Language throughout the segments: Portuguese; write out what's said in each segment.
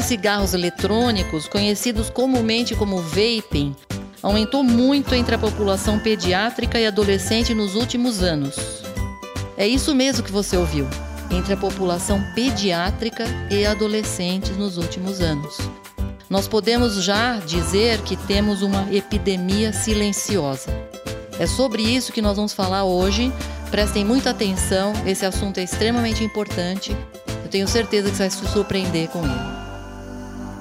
de cigarros eletrônicos, conhecidos comumente como vaping, aumentou muito entre a população pediátrica e adolescente nos últimos anos. É isso mesmo que você ouviu, entre a população pediátrica e adolescentes nos últimos anos. Nós podemos já dizer que temos uma epidemia silenciosa. É sobre isso que nós vamos falar hoje. Prestem muita atenção, esse assunto é extremamente importante. Eu tenho certeza que você vai se surpreender com ele.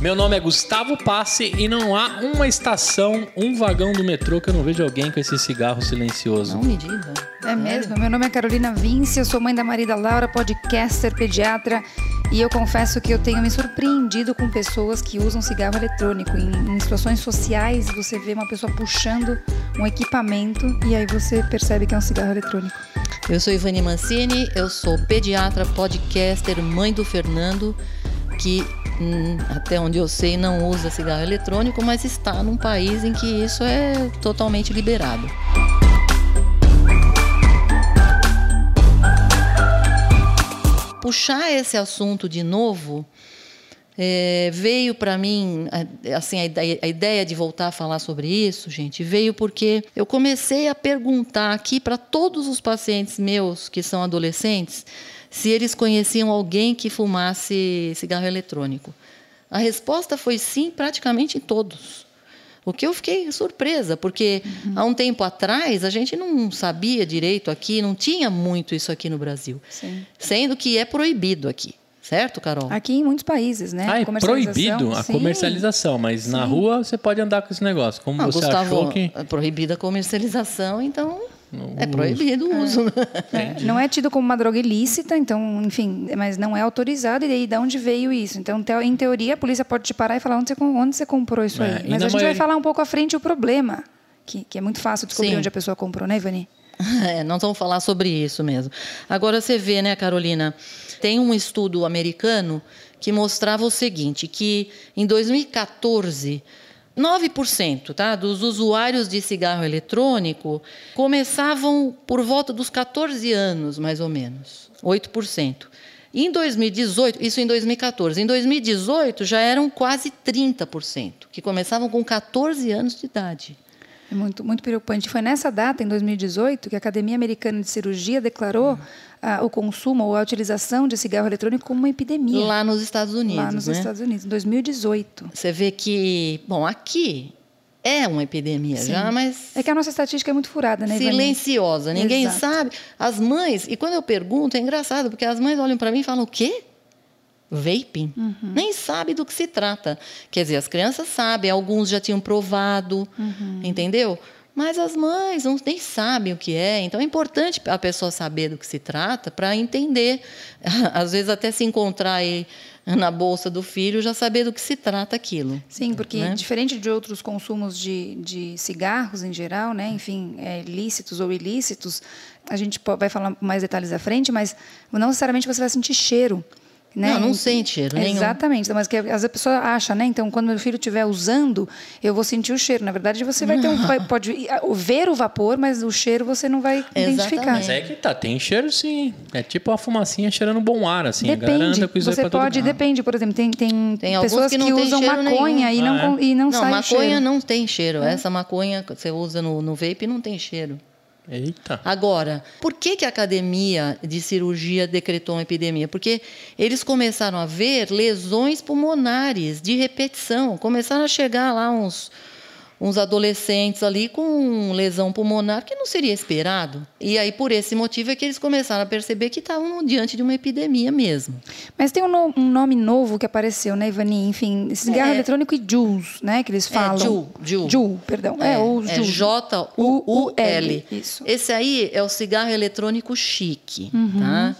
Meu nome é Gustavo Passe e não há uma estação, um vagão do metrô que eu não vejo alguém com esse cigarro silencioso. Não me diga. É, é mesmo. Meu nome é Carolina Vince, eu sou mãe da Marida Laura, podcaster, pediatra. E eu confesso que eu tenho me surpreendido com pessoas que usam cigarro eletrônico. Em, em, situações sociais, você vê uma pessoa puxando um equipamento e aí você percebe que é um cigarro eletrônico. Eu sou Ivani Mancini, eu sou pediatra, podcaster, mãe do Fernando, que até onde eu sei, não usa cigarro eletrônico, mas está num país em que isso é totalmente liberado. Puxar esse assunto de novo é, veio para mim, assim, a ideia, a ideia de voltar a falar sobre isso, gente, veio porque eu comecei a perguntar aqui para todos os pacientes meus que são adolescentes se eles conheciam alguém que fumasse cigarro eletrônico. A resposta foi sim, praticamente em todos. O que eu fiquei surpresa, porque uhum. há um tempo atrás a gente não sabia direito aqui, não tinha muito isso aqui no Brasil. Sim. Sendo que é proibido aqui. Certo, Carol? Aqui em muitos países, né? Ah, é proibido a sim. comercialização, mas sim. na rua você pode andar com esse negócio. Como ah, você Gustavo, achou que... É proibida a comercialização, então é proibido o uso. É. É. Não é tido como uma droga ilícita, então, enfim, mas não é autorizado. E aí, de onde veio isso? Então, em teoria, a polícia pode te parar e falar onde você, onde você comprou isso é. aí. Mas a gente maioria... vai falar um pouco à frente o problema, que, que é muito fácil descobrir Sim. onde a pessoa comprou, né, Ivani? É, nós vamos falar sobre isso mesmo. Agora você vê, né, Carolina? Tem um estudo americano que mostrava o seguinte: que em 2014 9% tá, dos usuários de cigarro eletrônico começavam por volta dos 14 anos, mais ou menos. 8%. Em 2018, isso em 2014, em 2018 já eram quase 30%, que começavam com 14 anos de idade. É muito, muito preocupante. Foi nessa data, em 2018, que a Academia Americana de Cirurgia declarou o consumo ou a utilização de cigarro eletrônico como uma epidemia. Lá nos Estados Unidos. Lá nos né? Estados Unidos, em 2018. Você vê que, bom, aqui é uma epidemia Sim. já, mas. É que a nossa estatística é muito furada, né? Silenciosa, ninguém Exato. sabe. As mães, e quando eu pergunto, é engraçado, porque as mães olham para mim e falam: o quê? Vaping, uhum. nem sabe do que se trata. Quer dizer, as crianças sabem, alguns já tinham provado, uhum. entendeu? Mas as mães não, nem sabem o que é. Então é importante a pessoa saber do que se trata para entender. Às vezes até se encontrar aí na bolsa do filho, já saber do que se trata aquilo. Sim, porque né? diferente de outros consumos de, de cigarros em geral, né, enfim, é, lícitos ou ilícitos, a gente vai falar mais detalhes à frente, mas não necessariamente você vai sentir cheiro. Né? Não, não sente cheiro nenhum. Exatamente, mas que às vezes a pessoa acha, né? Então, quando meu filho estiver usando, eu vou sentir o cheiro. Na verdade, você vai ter um, vai, pode ver o vapor, mas o cheiro você não vai Exatamente. identificar. Mas é que tá, tem cheiro sim. É tipo uma fumacinha cheirando bom ar, assim. Depende. você pode, depende, por exemplo, tem, tem, tem pessoas que, que usam maconha e, não, ah, é? e não, não sai maconha cheiro. não tem cheiro. É. Essa maconha que você usa no, no vape não tem cheiro. Eita. Agora, por que, que a academia de cirurgia decretou uma epidemia? Porque eles começaram a ver lesões pulmonares de repetição. Começaram a chegar lá uns uns adolescentes ali com lesão pulmonar que não seria esperado. E aí, por esse motivo, é que eles começaram a perceber que estavam diante de uma epidemia mesmo. Mas tem um, no, um nome novo que apareceu, né, Ivani? Enfim, cigarro é, eletrônico e JUUS, né, que eles é, falam. É. JUUL, JUUL perdão. É, é, o é J-U-U-L. Isso. Esse aí é o cigarro eletrônico chique, uhum. tá?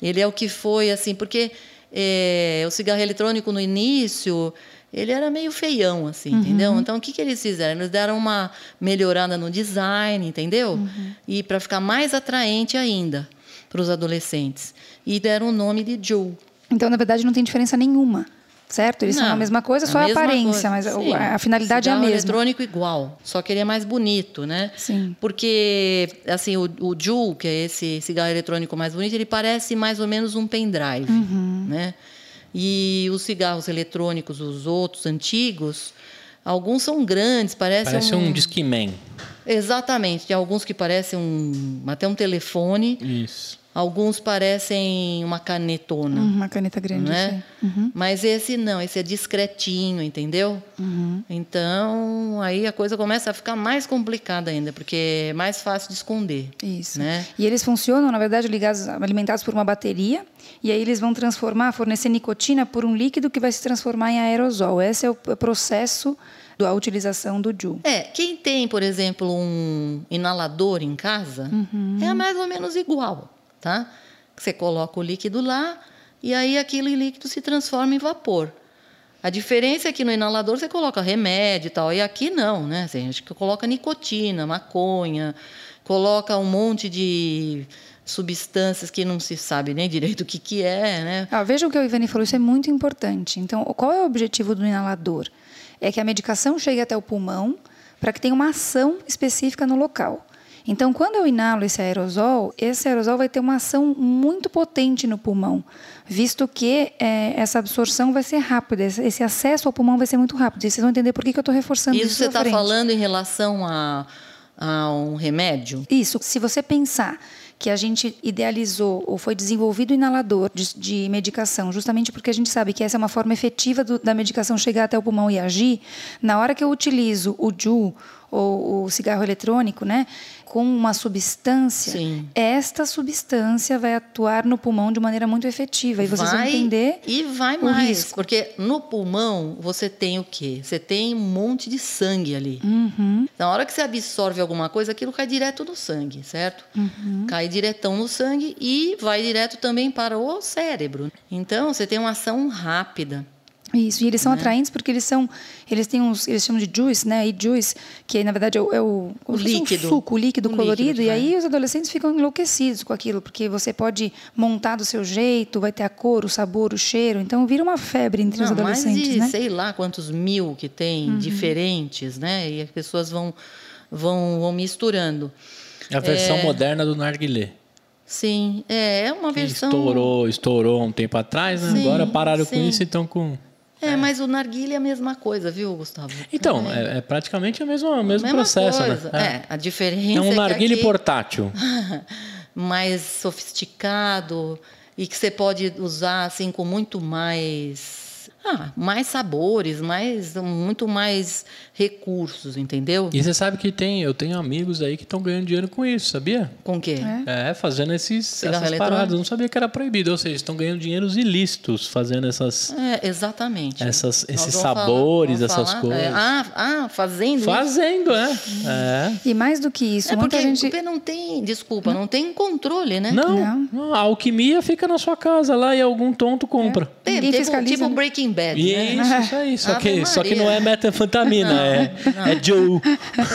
Ele é o que foi, assim, porque é, o cigarro eletrônico no início ele era meio feião, assim, entendeu? Então, o que, que eles fizeram? Eles deram uma melhorada no design, entendeu? E para ficar mais atraente ainda para os adolescentes. E deram o nome de Juul. Então, na verdade, não tem diferença nenhuma, certo? Eles são Não, a mesma coisa, só a mesma aparência, coisa. mas Sim. a finalidade é a mesma. eletrônico igual, só que ele é mais bonito, né? Sim. Porque, assim, o, o Juul, que é esse cigarro eletrônico mais bonito, ele parece mais ou menos um pendrive, Uhum. né? E os cigarros eletrônicos, os outros antigos, alguns são grandes, parecem Parece um Discman. Exatamente, tem alguns que parecem um, até um telefone, Isso. alguns parecem uma canetona. Hum, Uma caneta grande, né? Uhum. Mas esse não, esse é discretinho, entendeu? Então, aí a coisa começa a ficar mais complicada ainda, porque é mais fácil de esconder. Isso. Né? E eles funcionam, na verdade, ligados, alimentados por uma bateria, e aí eles vão transformar, fornecer nicotina por um líquido que vai se transformar em aerosol. Esse é o processo da utilização do Ju. É, quem tem, por exemplo, um inalador em casa, Uhum. é mais ou menos igual, tá? Você coloca o líquido lá e aí aquele líquido se transforma em vapor. A diferença é que no inalador você coloca remédio e tal, e aqui não, né? Assim, a gente coloca nicotina, maconha, coloca um monte de substâncias que não se sabe nem direito o que, que é, né? Ah, vejam o que o Ivani falou, isso é muito importante. Então, qual é o objetivo do inalador? É que a medicação chegue até o pulmão para que tenha uma ação específica no local. Então, quando eu inalo esse aerosol, esse aerosol vai ter uma ação muito potente no pulmão, visto que eh, essa absorção vai ser rápida, esse acesso ao pulmão vai ser muito rápido. E vocês vão entender por que, que eu estou reforçando isso. Isso você está falando em relação a, a um remédio? Isso, se você pensar que a gente idealizou ou foi desenvolvido o inalador de, de medicação, justamente porque a gente sabe que essa é uma forma efetiva do- da medicação chegar até o pulmão e agir, na hora que eu utilizo o JU ou o cigarro eletrônico, né, com uma substância, Sim. esta substância vai atuar no pulmão de maneira muito efetiva e vocês vão vai entender E vai mais. risco. Porque no pulmão você tem o quê? Você tem um monte de sangue ali. Uhum. Na hora que você absorve alguma coisa, aquilo cai direto no sangue, certo? Uhum. Cai diretão no sangue e vai direto também para o cérebro. Então você tem uma ação rápida. Isso, e eles Né? são atraentes porque eles são, eles têm uns, eles chamam de juice, né? E juice, que na verdade é o, é o, O líquido. um suco, o líquido O colorido. líquido, e é. aí os adolescentes ficam enlouquecidos com aquilo, porque você pode montar do seu jeito, vai ter a cor, o sabor, o cheiro. Então vira uma febre entre os Não, mais adolescentes, de né? sei lá quantos mil que tem diferentes, né? E as pessoas vão, vão, vão misturando. A versão moderna do narguilé. Sim, é, é uma Que versão. estourou, estourou um tempo atrás, né? Sim, Agora pararam com sim. isso e estão com. É, mas o narguilé é a mesma coisa, viu, Gustavo? Então, é, é praticamente o mesmo, o mesmo Mesma processo, coisa. né? É, a diferença É um é narguilé aqui- portátil. mais sofisticado e que você pode usar assim com muito mais ah, mais sabores, mais muito mais recursos, entendeu? E você sabe que tem, eu tenho amigos aí que estão ganhando dinheiro com isso, sabia? Com o quê? É. É, fazendo esses, Cigarro essas eletrônico? paradas. Eu não sabia que era proibido. Ou seja, estão ganhando dinheiros ilícitos fazendo essas. É, exatamente. Essas- esses falar- sabores, vamos essas falar- coisas. é, ah, ah, fazendo isso? Fazendo, é. É. E mais do que isso, É porque muita gente. não tem, desculpa, não tem controle, né? Não, Não. não, a alquimia fica na sua casa lá e algum tonto compra. Tem, Ninguém tipo, fiscaliza, tipo né? Breaking Bad, Isso, né? isso aí. Só que, só que não é metanfetamina, é, é Joe.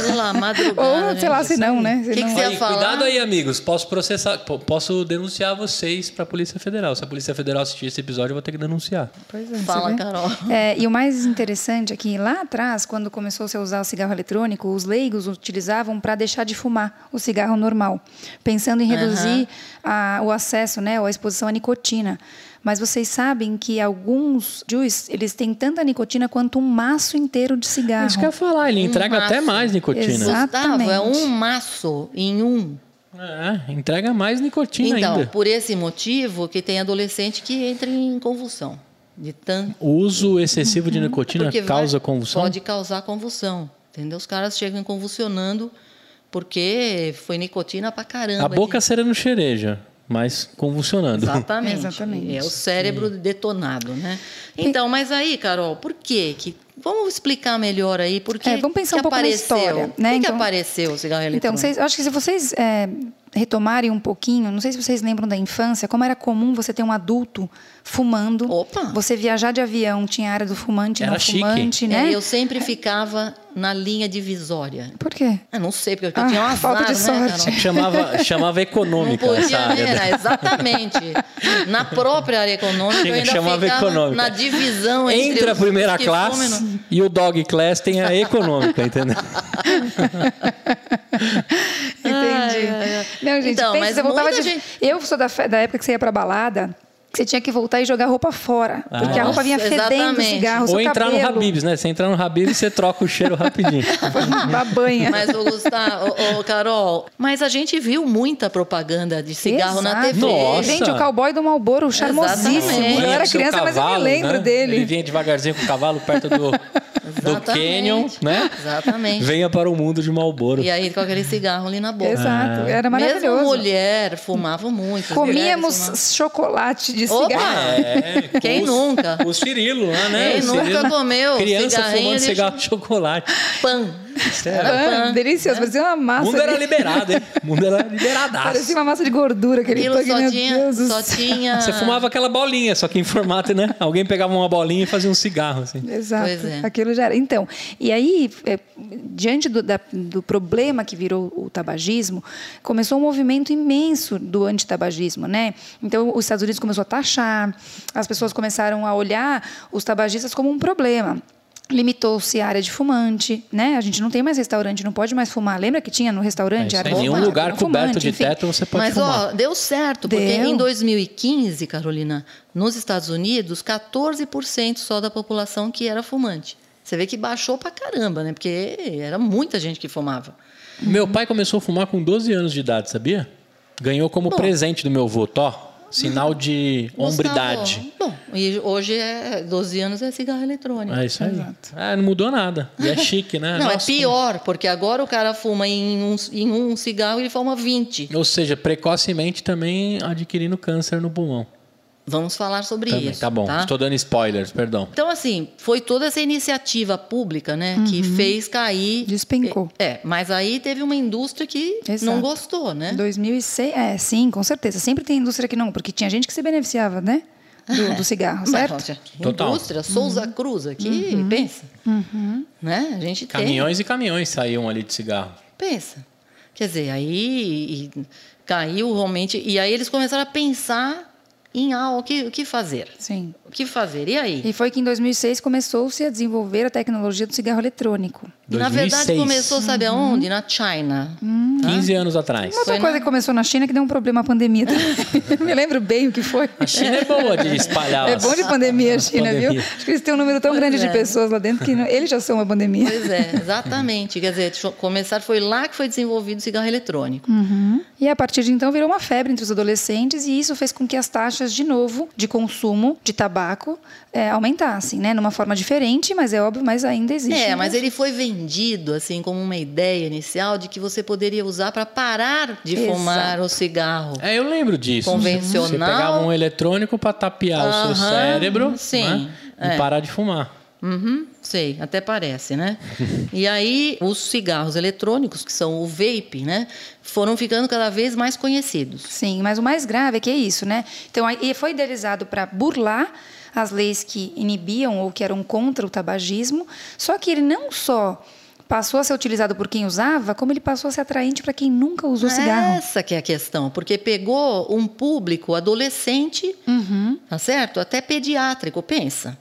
Pela madrugada. Ou, sei lá, se não, né? Se Que que não- você ia Aí, falar? cuidado aí, amigos. Posso processar, po- posso denunciar vocês para a Polícia Federal. Se a Polícia Federal assistir esse episódio, eu vou ter que denunciar. Pois é, você Fala? Carol. É, e o mais interessante é que lá atrás, quando começou -se a usar o cigarro eletrônico, os leigos utilizavam para deixar de fumar o cigarro normal, pensando em reduzir a- o acesso, né, ou a exposição à nicotina. Mas vocês sabem que alguns juice, eles têm tanta nicotina quanto um maço inteiro de cigarro. Isso que eu ia falar, ele entrega até maço. mais nicotina. Exato. Gustavo, é Exatamente. um maço em um. É, entrega mais nicotina Então, ainda. por esse motivo que tem adolescente que entra em convulsão. De tanto O uso excessivo de nicotina porque vai- causa convulsão? Pode causar convulsão. Entendeu? Os caras chegam convulsionando porque foi nicotina pra caramba. A boca de- sereno xereja, mas convulsionando. Exatamente. Exatamente. É o cérebro detonado, né? Então, mas aí, Carol, por quê? que Vamos explicar melhor aí por que É, vamos pensar que um pouco na apareceu. história, né? Por que, que Então- apareceu o cigarro Então, eletrônico? vocês, eu acho que se vocês é, retomarem um pouquinho, não sei se vocês lembram da infância, como era comum você ter um adulto fumando. Opa! Você viajar de avião, tinha a área do fumante Era não chique. fumante, né? É, eu sempre ficava na linha divisória. Por quê? Eu não sei, porque eu Ah, tinha uma falta de azar, né, sorte. Carol? Chamava, chamava Não econômica essa podia, área. né? né? Exatamente. Na própria área econômica, eu ainda Chamava ficava econômica. na divisão entre Entre a primeira classe fumam e não- e o dog class tem a econômica, entendeu? Entendi. ai, ai. Não, gente, Então, pensa, mas você voltava de... gente- Eu sou da, da época que você ia pra balada, que você tinha que voltar e jogar roupa fora. Porque a roupa vinha fedendo cigarro, Ou seu entrar no cabelo. Habibs, né? Você entrar no Habibs, você troca o cheiro rapidinho. Uma banha. Mas, ô, Gustavo, ô, ô, Carol, mas a gente viu muita propaganda de cigarro na Exato. TV. Nossa. Gente, o cowboy do Malboro, charmosíssimo. Exatamente. Eu era criança, mas eu me cavalo, lembro né? dele. Ele vinha devagarzinho com o cavalo perto do, do. Canyon, né? Exatamente. Venha para o mundo de Malboro. E aí, com aquele cigarro ali na boca. Exato, era Mesmo maravilhoso. mulher fumava muito. Comíamos mulheres chocolate de Opa! cigarro. É, Quem os- nunca? O Cirilo lá, né? Quem O nunca Cirilo- comeu Criança fumando de cigarro de chocolate. Pão. Era Ah, pão. delicioso, parecia uma O massa. mundo era liberado, hein? O mundo era Parecia liberadaço. uma massa de gordura aquele pão, só tinha, só tinha... Você fumava aquela bolinha, só que em formato, né? Alguém pegava uma bolinha e fazia um cigarro, assim. Exato, Pois é. aquilo já era. Então, e aí, é, diante do, da- do problema que virou o tabagismo, começou um movimento imenso do antitabagismo, né? Então, os Estados Unidos começou a taxar, as pessoas começaram a olhar os tabagistas como um problema. Limitou-se a área de fumante, né? A gente não tem mais restaurante, não pode mais fumar. Lembra que tinha no É restaurante aí. área de Nenhum fumante, lugar não coberto fumante, de enfim. teto você pode Mas, fumar. ó, deu certo, porque Deu. em 2015, Carolina, nos Estados Unidos, 14% só da população que era fumante. Você vê que baixou pra caramba, né? Porque era muita gente que fumava. Meu pai começou a fumar com 12 anos de idade, sabia? Ganhou como Bom. presente do meu avô, Tó. Sinal de hombridade. Bom, e hoje é 12 anos é cigarro eletrônico. É isso aí. É, não mudou nada. E é chique, né? Não, é Nossa, pior, porque agora o cara fuma em um, em um cigarro e ele fuma 20. Ou seja, precocemente também adquirindo câncer no pulmão. Vamos falar sobre Também. isso. Tá bom. Estou dando spoilers, perdão. Então, assim, foi toda essa iniciativa pública, né, que fez cair. Despencou. É, mas aí teve uma indústria que Exato. não gostou, né? 2006, é, sim, com certeza. Sempre tem indústria que não, porque tinha gente que se beneficiava, né? Do, do cigarro, certo? Mas, Total. Indústria, Souza Cruz aqui, pensa. Né? A gente tem. Caminhões e caminhões saíam ali de cigarro. Pensa. Quer dizer, aí e caiu realmente. E aí eles começaram a pensar em ah, o que, o que fazer. Sim. O que fazer? E aí? E foi que em 2006 começou-se a desenvolver a tecnologia do cigarro eletrônico. E, na verdade 2006. começou, sabe aonde? Na China. 15 anos atrás. Uma outra Foi coisa na- que começou na China que deu um problema a pandemia. também. Me lembro bem o que foi. A China é boa de espalhar. É as- bom de pandemia a China, pandemia. viu? Acho que eles têm um número tão Pois grande de é. pessoas lá dentro que não- eles já são uma pandemia. Pois é, exatamente. Quer dizer, começar, foi lá que foi desenvolvido o cigarro eletrônico. Uhum. E a partir de então virou uma febre entre os adolescentes e isso fez com que as taxas de novo de consumo de tabaco eh, aumentassem, né? Numa forma diferente, mas é óbvio, mas ainda existe. É, né? mas ele foi vendido assim como uma ideia inicial de que você poderia usar para parar de Exato. fumar o cigarro. É, eu lembro disso. Convencional. Você pegava um eletrônico para tapear o seu cérebro sim, né? é. e parar de fumar. Uhum, sei, até parece, né? e aí, os cigarros eletrônicos, que são o vape, né? Foram ficando cada vez mais conhecidos. Sim, mas o mais grave é que é isso, né? Então, aí foi idealizado para burlar as leis que inibiam ou que eram contra o tabagismo, só que ele não só passou a ser utilizado por quem usava, como ele passou a ser atraente para quem nunca usou cigarro. Essa que é a questão, porque pegou um público adolescente, Uhum. tá certo? Até pediátrico, pensa.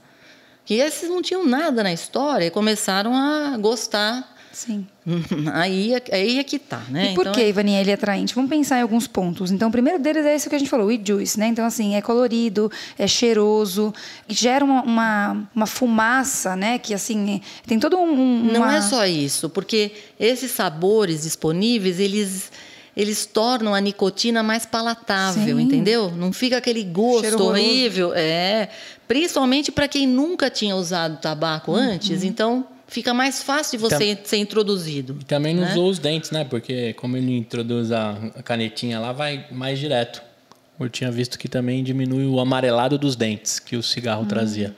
Que esses não tinham nada na história e começaram a gostar. Sim. Aí, é- aí é que tá, né? E por Então, que, Ivani, ele é atraente? Vamos pensar em alguns pontos. Então, o primeiro deles é esse que a gente falou, o juice, né? Então, assim, é colorido, é cheiroso, gera uma, uma, uma fumaça, né? Que, assim, tem todo um... um- Não uma- é só isso, porque esses sabores disponíveis, eles eles tornam a nicotina mais palatável, Sim. entendeu? Não fica aquele gosto Cheiro horrível, é, principalmente para quem nunca tinha usado tabaco Uhum. antes, então fica mais fácil de você ser introduzido. E também não né? usou os dentes, né? Porque como ele introduz a canetinha lá, vai mais direto. Eu tinha visto que também diminui o amarelado dos dentes que o Hum. cigarro trazia.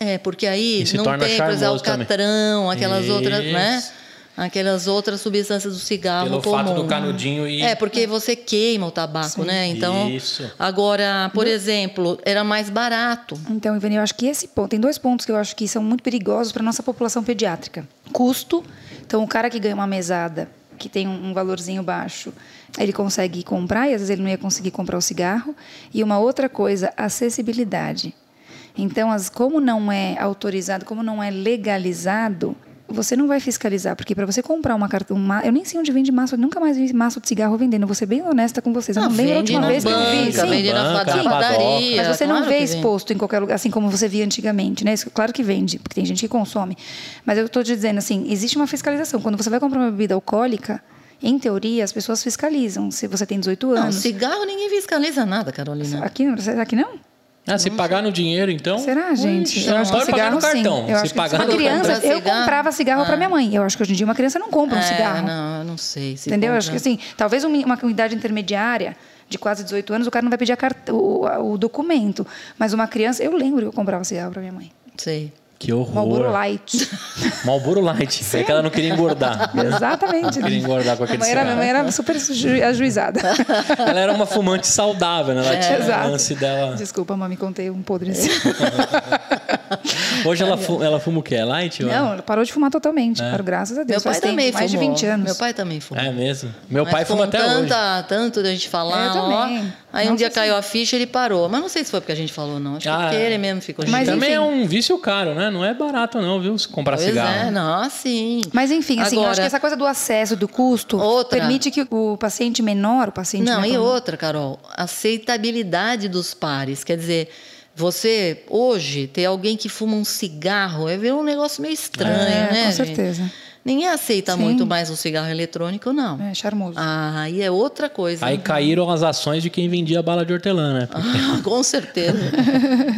É, porque aí E não tem, por exemplo, charmoso também. alcatrão, aquelas outras, né? Aquelas outras substâncias do cigarro Pelo pulmão. fato do canudinho e. É, porque você queima o tabaco, né? Então, Isso. agora, por exemplo, era mais barato. Então, Ivani, eu acho que esse ponto, tem dois pontos que eu acho que são muito perigosos para nossa população pediátrica. Custo. Então, o cara que ganha uma mesada, que tem um um valorzinho baixo, ele consegue comprar e às vezes ele não ia conseguir comprar o cigarro. E uma outra coisa, acessibilidade. Então, as, como não é autorizado, como não é legalizado, você não vai fiscalizar, porque para você comprar uma carta, uma, eu nem sei onde vende maço, eu nunca mais vi maço de cigarro vendendo. Vou ser bem honesta com vocês. Eu não, lembro a última vez que eu vi. banca, Sim. vende na Banca, na padaria. Mas você não claro vê que vende. exposto em qualquer lugar, assim como você via antigamente, né? Isso, claro que vende, porque tem gente que consome. Mas eu estou te dizendo assim, existe uma fiscalização. Quando você vai comprar uma bebida alcoólica, em teoria, as pessoas fiscalizam. Se você tem 18 Não, anos. cigarro ninguém fiscaliza nada, Carolina. Aqui, não- que não? Ah, se pagar no dinheiro, então. Será, gente? Ixi, eu acho que pode pagar cigarro no cartão. sim. Eu Se acho que pagar uma no criança, cartão. eu Cigarro? comprava cigarro para Ah. minha mãe. Eu acho que hoje em dia uma criança não compra um É, cigarro. não, não sei. Se Entendeu? Eu acho que assim, talvez uma uma idade intermediária de quase 18 anos, o cara não vai pedir a cart- o, o documento. Mas uma criança, eu lembro que eu comprava cigarro para minha mãe. Sei. Que horror. Marlboro Light. Marlboro Light. É que ela não queria engordar. Exatamente. Não queria engordar com Minha aquele mãe, era, minha cigarro. mãe era super ju- ajuizada. Ela era uma fumante saudável, né? Ela tinha o Exato. lance dela. Desculpa, mãe, contei um podre assim. Hoje ela, fu- ela fuma o quê? É Light? ou- Não, ela parou de fumar totalmente. Parou, graças a Meu Deus. pai Faz tempo, também mais fumou. de 20 anos. Meu pai também fumou. É mesmo? Meu Mas pai fuma até hoje. tanta, tanto da gente falar, Eu ó. também. Aí um Não dia sei caiu a ficha ele parou. Mas não sei se foi porque a gente falou, não. Acho que Ah, porque é. ele mesmo ficou Mas. Também enfim. é um vício caro, né? Não é barato não, viu? Se comprar Pois cigarro. é, não, sim. Mas enfim, assim, eu Agora, acho que essa coisa do acesso, do custo, Outra. permite que o paciente menor, o paciente Não, né, e outra, Carol, aceitabilidade dos pares. Quer dizer, você hoje ter alguém que fuma um cigarro é ver um negócio meio estranho, É, né? com gente? Ninguém aceita Sim. muito mais um cigarro eletrônico, não. É charmoso. Ah, aí é outra coisa. Aí caíram as ações de quem vendia bala de hortelã, né? Ah, com certeza.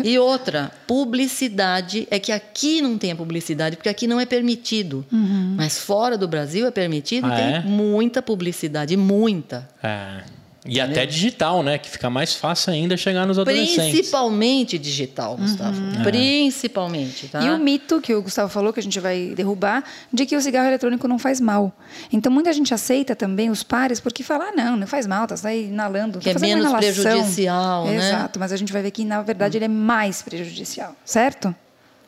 e outra, publicidade. É que aqui não tem a publicidade, porque aqui não é permitido. Mas fora do Brasil é permitido Ah, e tem é? muita publicidade, muita. É. E até digital, né? Que fica mais fácil ainda chegar nos adolescentes. Principalmente digital, Gustavo. Principalmente, tá? E o mito que o Gustavo falou, que a gente vai derrubar, de que o cigarro eletrônico não faz mal. Então, muita gente aceita também os pares porque fala, ah, não, não faz mal, tá aí inalando. Que tá é fazendo uma menos inalação. prejudicial, né? Exato, mas a gente vai ver que, na verdade, ele é mais prejudicial, certo?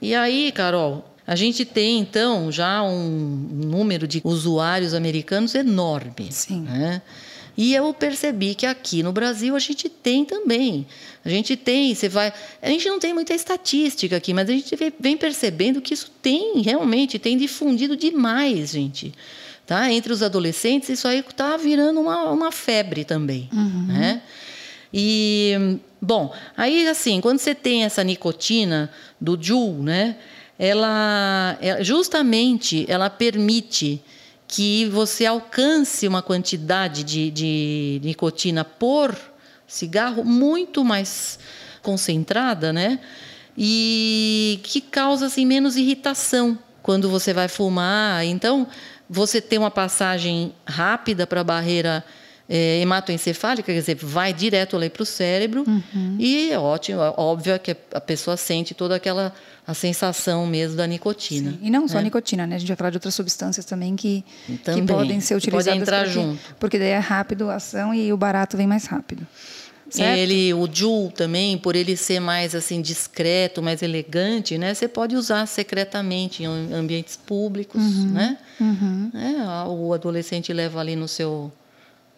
E aí, Carol, a gente tem então já um número de usuários americanos enorme. Sim. Né? E eu percebi que aqui no Brasil a gente tem também. A gente tem, você vai. A gente não tem muita estatística aqui, mas a gente vem percebendo que isso tem realmente, tem difundido demais, gente. Tá? Entre os adolescentes, isso aí está virando uma, uma febre também. Né? E, bom, aí assim, quando você tem essa nicotina do Juul, né? Ela, ela- justamente, ela permite que você alcance uma quantidade de, de nicotina por cigarro muito mais concentrada, né? E que causa assim menos irritação quando você vai fumar. Então, você tem uma passagem rápida para a barreira é, hematoencefálica, quer dizer, vai direto ali para o cérebro e é ótimo, é óbvio que a pessoa sente toda aquela a sensação mesmo da nicotina. E não só a nicotina, né? A gente vai falar de outras substâncias também que, que Também, podem ser que podem utilizadas. entrar porque, junto. Porque daí é rápido a ação e o barato vem mais rápido. Certo? Ele, o Juul também, por ele ser mais assim discreto, mais elegante, né? Você pode usar secretamente em am- ambientes públicos, né? É, a- o adolescente leva ali no seu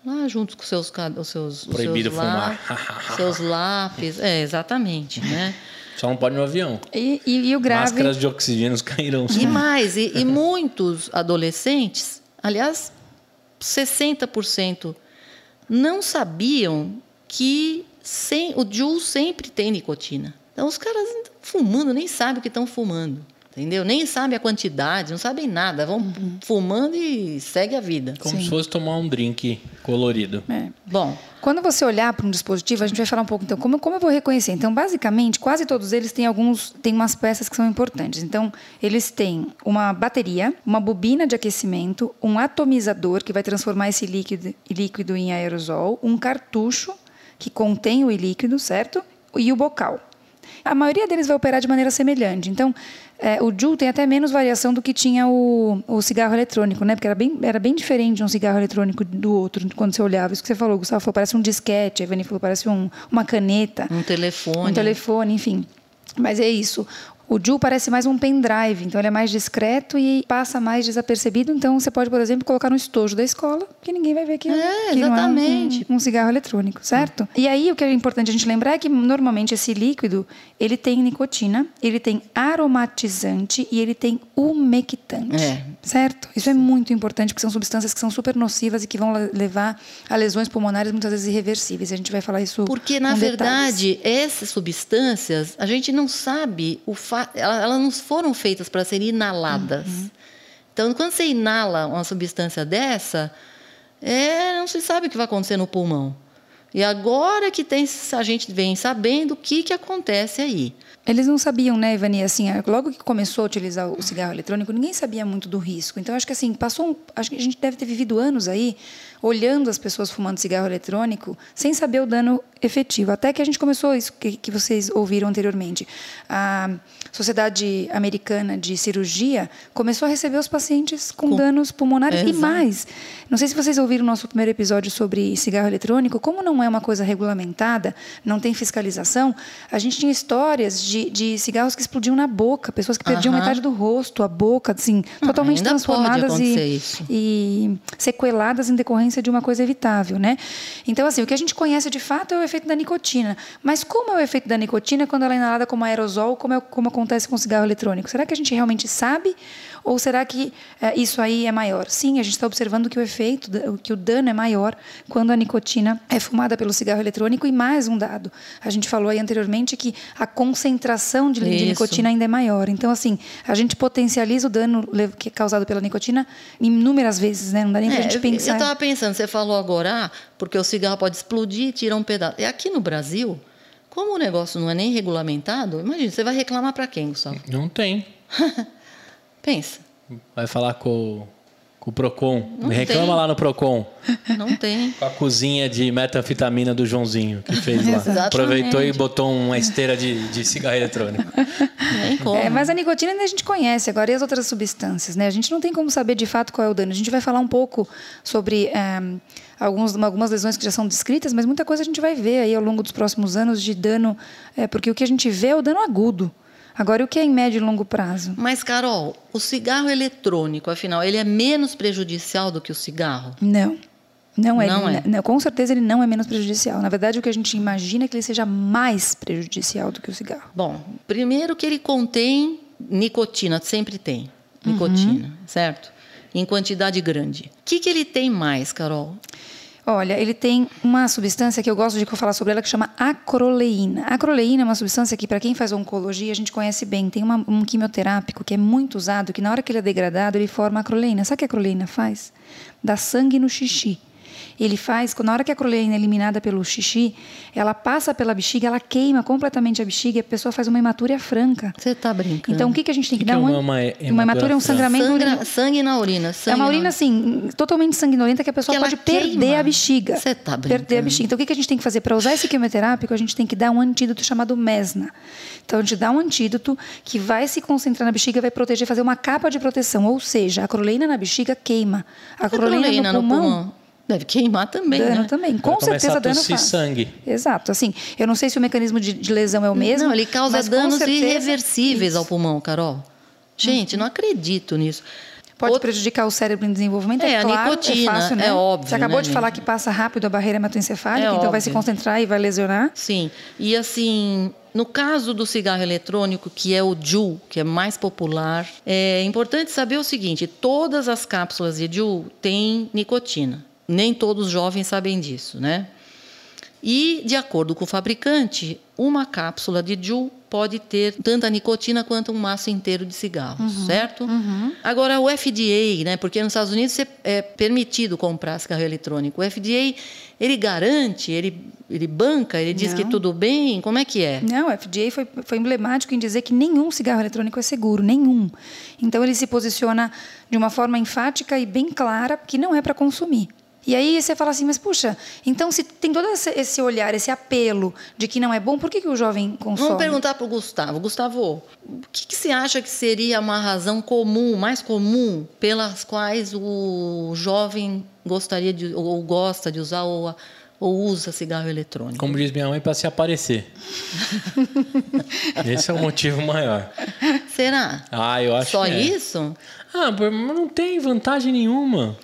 lá junto com os seus os seus Proibido seus lá- fumar. seus lápis, é exatamente, né? Só não pode no avião. E, e- e o grave. Máscaras de oxigênio caíram. E mais, e, e muitos adolescentes, aliás, 60% não sabiam que sem, o Juul sempre tem nicotina. Então os caras fumando, nem sabem o que estão fumando. Entendeu? Nem sabem a quantidade, não sabem nada. Vão Uhum. fumando e segue a vida. Como Sim. se fosse tomar um drink colorido. É. Bom, Quando você olhar para um dispositivo, a gente vai falar um pouco, então, como, como eu vou reconhecer? Então, basicamente, quase todos eles têm alguns, têm umas peças que são importantes. Então, eles têm uma bateria, uma bobina de aquecimento, um atomizador que vai transformar esse líquido, líquido em aerosol, um cartucho que contém o líquido, certo? E o bocal. A maioria deles vai operar de maneira semelhante. Então, é, o Juul tem até menos variação do que tinha o, o cigarro eletrônico, né? Porque era bem, era bem diferente um cigarro eletrônico do outro, quando você olhava. Isso que você falou, Gustavo falou, parece um disquete, a Ivani falou, parece um, uma caneta. Um telefone. Um telefone, enfim. Mas é isso. O Ju parece mais um pendrive, então ele é mais discreto e passa mais desapercebido. Então você pode, por exemplo, colocar no estojo da escola, que ninguém vai ver que, é, que exatamente. não é um, um, cigarro eletrônico, certo? Hum. E aí o que é importante a gente lembrar é que normalmente esse líquido ele tem nicotina, ele tem aromatizante e ele tem umectante, é. certo? Isso é muito importante porque são substâncias que são super nocivas e que vão levar a lesões pulmonares muitas vezes irreversíveis. A gente vai falar isso. Porque na verdade detalhes. essas substâncias a gente não sabe o fato elas não foram feitas para serem inaladas. Uhum. Então, quando você inala uma substância dessa, é, não se sabe o que vai acontecer no pulmão. E agora que tem, a gente vem sabendo o que, que acontece aí. Eles não sabiam, né, Ivani? Assim, logo que começou a utilizar o cigarro eletrônico, ninguém sabia muito do risco. Então, acho que assim, passou, um, acho que a gente deve ter vivido anos aí olhando as pessoas fumando cigarro eletrônico sem saber o dano efetivo. Até que a gente começou isso que, que vocês ouviram anteriormente. A Sociedade Americana de Cirurgia começou a receber os pacientes com, com... danos pulmonares Exato. e mais. Não sei se vocês ouviram o nosso primeiro episódio sobre cigarro eletrônico. Como não é uma coisa regulamentada, não tem fiscalização, a gente tinha histórias de, de cigarros que explodiam na boca, pessoas que perdiam uh -huh. metade do rosto, a boca, assim, totalmente transformadas e, e sequeladas em decorrência de uma coisa evitável, né? Então, assim, o que a gente conhece de fato é o efeito da nicotina. Mas como é o efeito da nicotina quando ela é inalada como aerosol, como, é, como acontece com o cigarro eletrônico? Será que a gente realmente sabe ou será que é, isso aí é maior? Sim, a gente está observando que o efeito, que o dano é maior quando a nicotina é fumada pelo cigarro eletrônico. E mais um dado, a gente falou aí anteriormente que a concentração de, de nicotina ainda é maior. Então, assim, a gente potencializa o dano que é causado pela nicotina inúmeras vezes, né? Não dá nem é, para a gente pensar. Eu estava pensando, você falou agora, ah, porque o cigarro pode explodir e tirar um pedaço. E aqui no Brasil, como o negócio não é nem regulamentado, imagina, você vai reclamar para quem, Gustavo? Não tem. Pensa. Vai falar com, com o Procon. Não Reclama tem. lá no Procon. Não tem. Com a cozinha de metanfetamina do Joãozinho, que fez lá. Exatamente. Aproveitou e botou uma esteira de, de cigarro eletrônico. É, mas a nicotina a gente conhece, agora e as outras substâncias, né? A gente não tem como saber de fato qual é o dano. A gente vai falar um pouco sobre. É, alguns, algumas lesões que já são descritas, mas muita coisa a gente vai ver aí ao longo dos próximos anos de dano, é, porque o que a gente vê é o dano agudo. Agora, o que é em médio e longo prazo? Mas, Carol, o cigarro eletrônico, afinal, ele é menos prejudicial do que o cigarro? Não. Não é, não é. Não, com certeza ele não é menos prejudicial. Na verdade, o que a gente imagina é que ele seja mais prejudicial do que o cigarro. Bom, primeiro que ele contém nicotina, sempre tem nicotina, uhum. certo? Em quantidade grande. O que, que ele tem mais, Carol? Olha, ele tem uma substância que eu gosto de falar sobre ela que chama acroleína. A acroleína é uma substância que, para quem faz oncologia, a gente conhece bem. Tem uma, um quimioterápico que é muito usado, que na hora que ele é degradado, ele forma acroleína. Sabe o que a acroleína faz? Dá sangue no xixi ele faz, na hora que a acroleína é eliminada pelo xixi, ela passa pela bexiga, ela queima completamente a bexiga e a pessoa faz uma hematúria franca. Você está brincando. Então, o que, que a gente tem que, que dar? É uma, uma, uma hematura é um sangramento. Sangra, sangue na urina. Sangue é uma urina, assim, totalmente sanguinolenta que a pessoa que pode perder a bexiga. Você está brincando. Perder a bexiga. Então, o que, que a gente tem que fazer? Para usar esse quimioterápico, a gente tem que dar um antídoto chamado mesna. Então, a gente dá um antídoto que vai se concentrar na bexiga, vai proteger, fazer uma capa de proteção. Ou seja, a acroleína na bexiga queima. A acroleína, no, pulmão, no pulmão Deve queimar também, dano né? também. Com certeza dano faz. sangue. Exato. Assim, eu não sei se o mecanismo de, de lesão é o mesmo. Não, ele causa danos certeza, irreversíveis isso. ao pulmão, Carol. Gente, uhum. não acredito nisso. Pode Outro... prejudicar o cérebro em desenvolvimento, é, é claro, a nicotina, é fácil, né? É óbvio. Você acabou né, de falar que passa rápido a barreira hematoencefálica, é então óbvio. vai se concentrar e vai lesionar. Sim. E assim, no caso do cigarro eletrônico, que é o Juul, que é mais popular, é importante saber o seguinte: todas as cápsulas de Juul têm nicotina. Nem todos os jovens sabem disso, né? E, de acordo com o fabricante, uma cápsula de Juul pode ter tanta nicotina quanto um maço inteiro de cigarros, uhum, certo? Uhum. Agora, o FDA, né, porque nos Estados Unidos é permitido comprar cigarro eletrônico. O FDA, ele garante, ele, ele banca, ele diz Não. que tudo bem? Como é que é? Não, o FDA foi, foi emblemático em dizer que nenhum cigarro eletrônico é seguro, nenhum. Então, ele se posiciona de uma forma enfática e bem clara que não é para consumir. E aí você fala assim, mas puxa, então se tem todo esse, olhar, esse apelo de que não é bom, por que, que o jovem consome? Vamos perguntar para o Gustavo. Gustavo, o que, que você acha que seria uma razão comum, mais comum, pelas quais o jovem gostaria de, ou gosta de usar ou, ou usa cigarro eletrônico? Como diz minha mãe, para se aparecer. Esse é o motivo maior. Será? Ah, eu acho Só que é. isso? Ah, mas não tem vantagem nenhuma.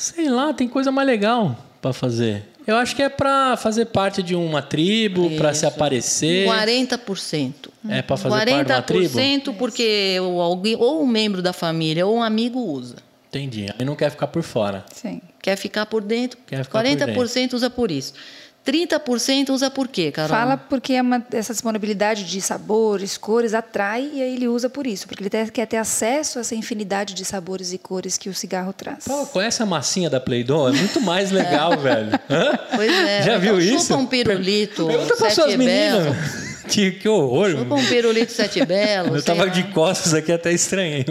Sei lá, tem coisa mais legal para fazer. Eu acho que é para fazer parte de uma tribo, para se aparecer. 40%. É para fazer parte de uma tribo? 40% porque ou, alguém, ou um membro da família ou um amigo usa. Entendi. Aí não quer ficar por fora. Sim. Quer ficar por dentro? Quer ficar por 40% usa por isso. 30% usa por quê, Carol? Fala porque é uma, essa disponibilidade de sabores, cores atrai e aí ele usa por isso, porque ele quer ter acesso a essa infinidade de sabores e cores que o cigarro traz. Pô, conhece a massinha da Play-Doh? É muito mais legal, velho. Hã? Pois é. Já então viu chupa isso? um pirulito, Pergunta para sete suas belos. meninas. Que, que horror. Chupa um pirulito sete belos. Eu tava lá. de costas aqui até estranhei.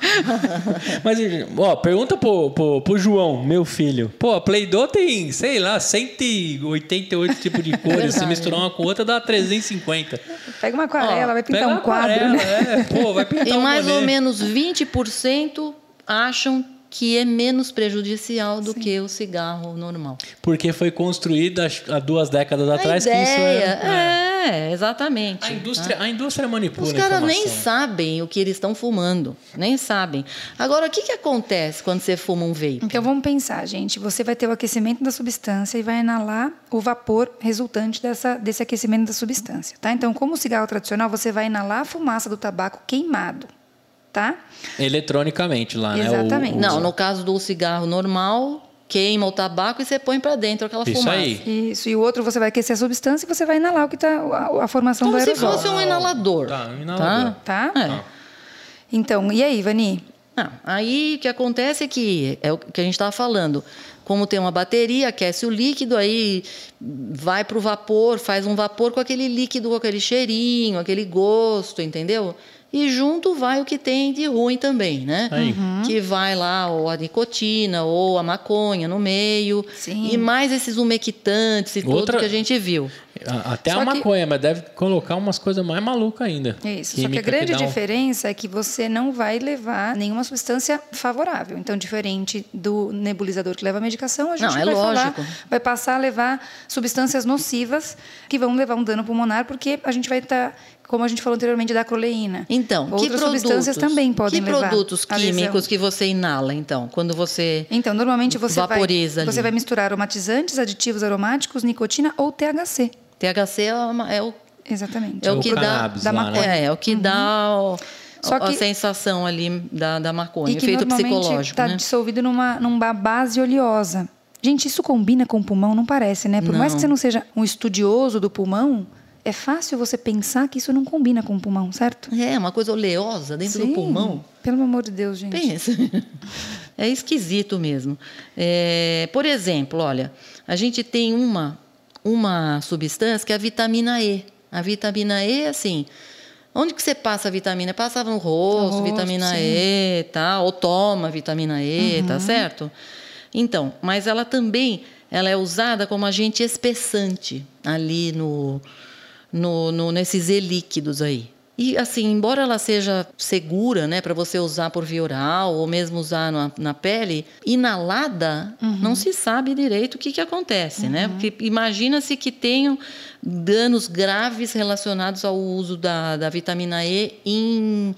Mas, ó, pergunta pro, pro, pro João, meu filho. Pô, a Play-Doh tem, sei lá, 188 tipos de cores. Se misturar uma com outra, dá 350. Pega uma aquarela, Ó, vai pintar um quadro, aquarela, né? É, pô, vai pintar E um mais ou menos 20% acham que é menos prejudicial do que o cigarro normal. Porque foi construída acho, há duas décadas atrás a que isso ideia, é... é, exatamente. A indústria, a indústria manipula Os a caras nem sabem o que eles estão fumando, nem sabem. Agora, o que, que acontece quando você fuma um vape? Então vamos pensar, gente. Você vai ter o aquecimento da substância e vai inalar o vapor resultante dessa, desse aquecimento da substância, tá? Então, como o cigarro tradicional, você vai inalar a fumaça do tabaco queimado, tá? Eletronicamente lá, né? O- Exatamente. o- Não, no caso do cigarro normal, queima o tabaco e você põe para dentro aquela Isso fumaça. aí. Isso. E o outro você vai aquecer a substância e você vai inalar o que tá a, a formação Como do se aerosol. fosse um inalador. Tá, um inalador. Tá? Tá? É. Então, e aí, Vani? Não, aí o que acontece é que é o que a gente estava falando. Como tem uma bateria, aquece o líquido, aí vai para o vapor, faz um vapor com aquele líquido, com aquele cheirinho, aquele gosto, entendeu? E junto vai o que tem de ruim também, né? Aí. Que vai lá ou a nicotina ou a maconha no meio. Sim. E mais esses umectantes e Outra- tudo que a gente viu. Até Só a que- maconha, mas deve colocar umas coisas mais malucas ainda. Isso. Só que a grande dá um- diferença é que você não vai levar nenhuma substância favorável. Então, diferente do nebulizador que leva a medicação, a gente Não, é vai lógico. falar, vai passar a levar substâncias nocivas que vão levar um dano pulmonar, porque a gente vai estar, como a gente falou anteriormente, da acroleína. Então, que Outras produtos, substâncias também podem que levar produtos a lesão. químicos que você inala, então, quando você Então, normalmente você Vaporiza vai, você vai misturar aromatizantes, aditivos aromáticos, nicotina ou THC. THC é, uma- é o Exatamente. É o o que dá, da lá, maconha. né? é, é o que dá o- Só a que- sensação ali da, da maconha, E que efeito psicológico, está né? dissolvido numa, numa base oleosa. Gente, isso combina com o pulmão? Não parece, né? Por mais Não. que você não seja um estudioso do pulmão, é fácil você pensar que isso não combina com o pulmão, certo? É, uma coisa oleosa dentro do Sim. pulmão. Pelo amor de Deus, gente. Pensa. É esquisito mesmo. É, por exemplo, olha, a gente tem uma, uma substância que é a vitamina E. A vitamina E, assim, onde que você passa a vitamina? Passava no rosto, rosto, vitamina sim. E, tá? Ou toma vitamina E, Uhum. tá certo? Então, mas ela também ela é usada como agente espessante ali no, no, no- nesses E líquidos aí. E assim, embora ela seja segura, né, para você usar por via oral ou mesmo usar na, na pele, inalada, não se sabe direito o que, que acontece, né? Porque imagina-se que tenham danos graves relacionados ao uso da, da vitamina E em,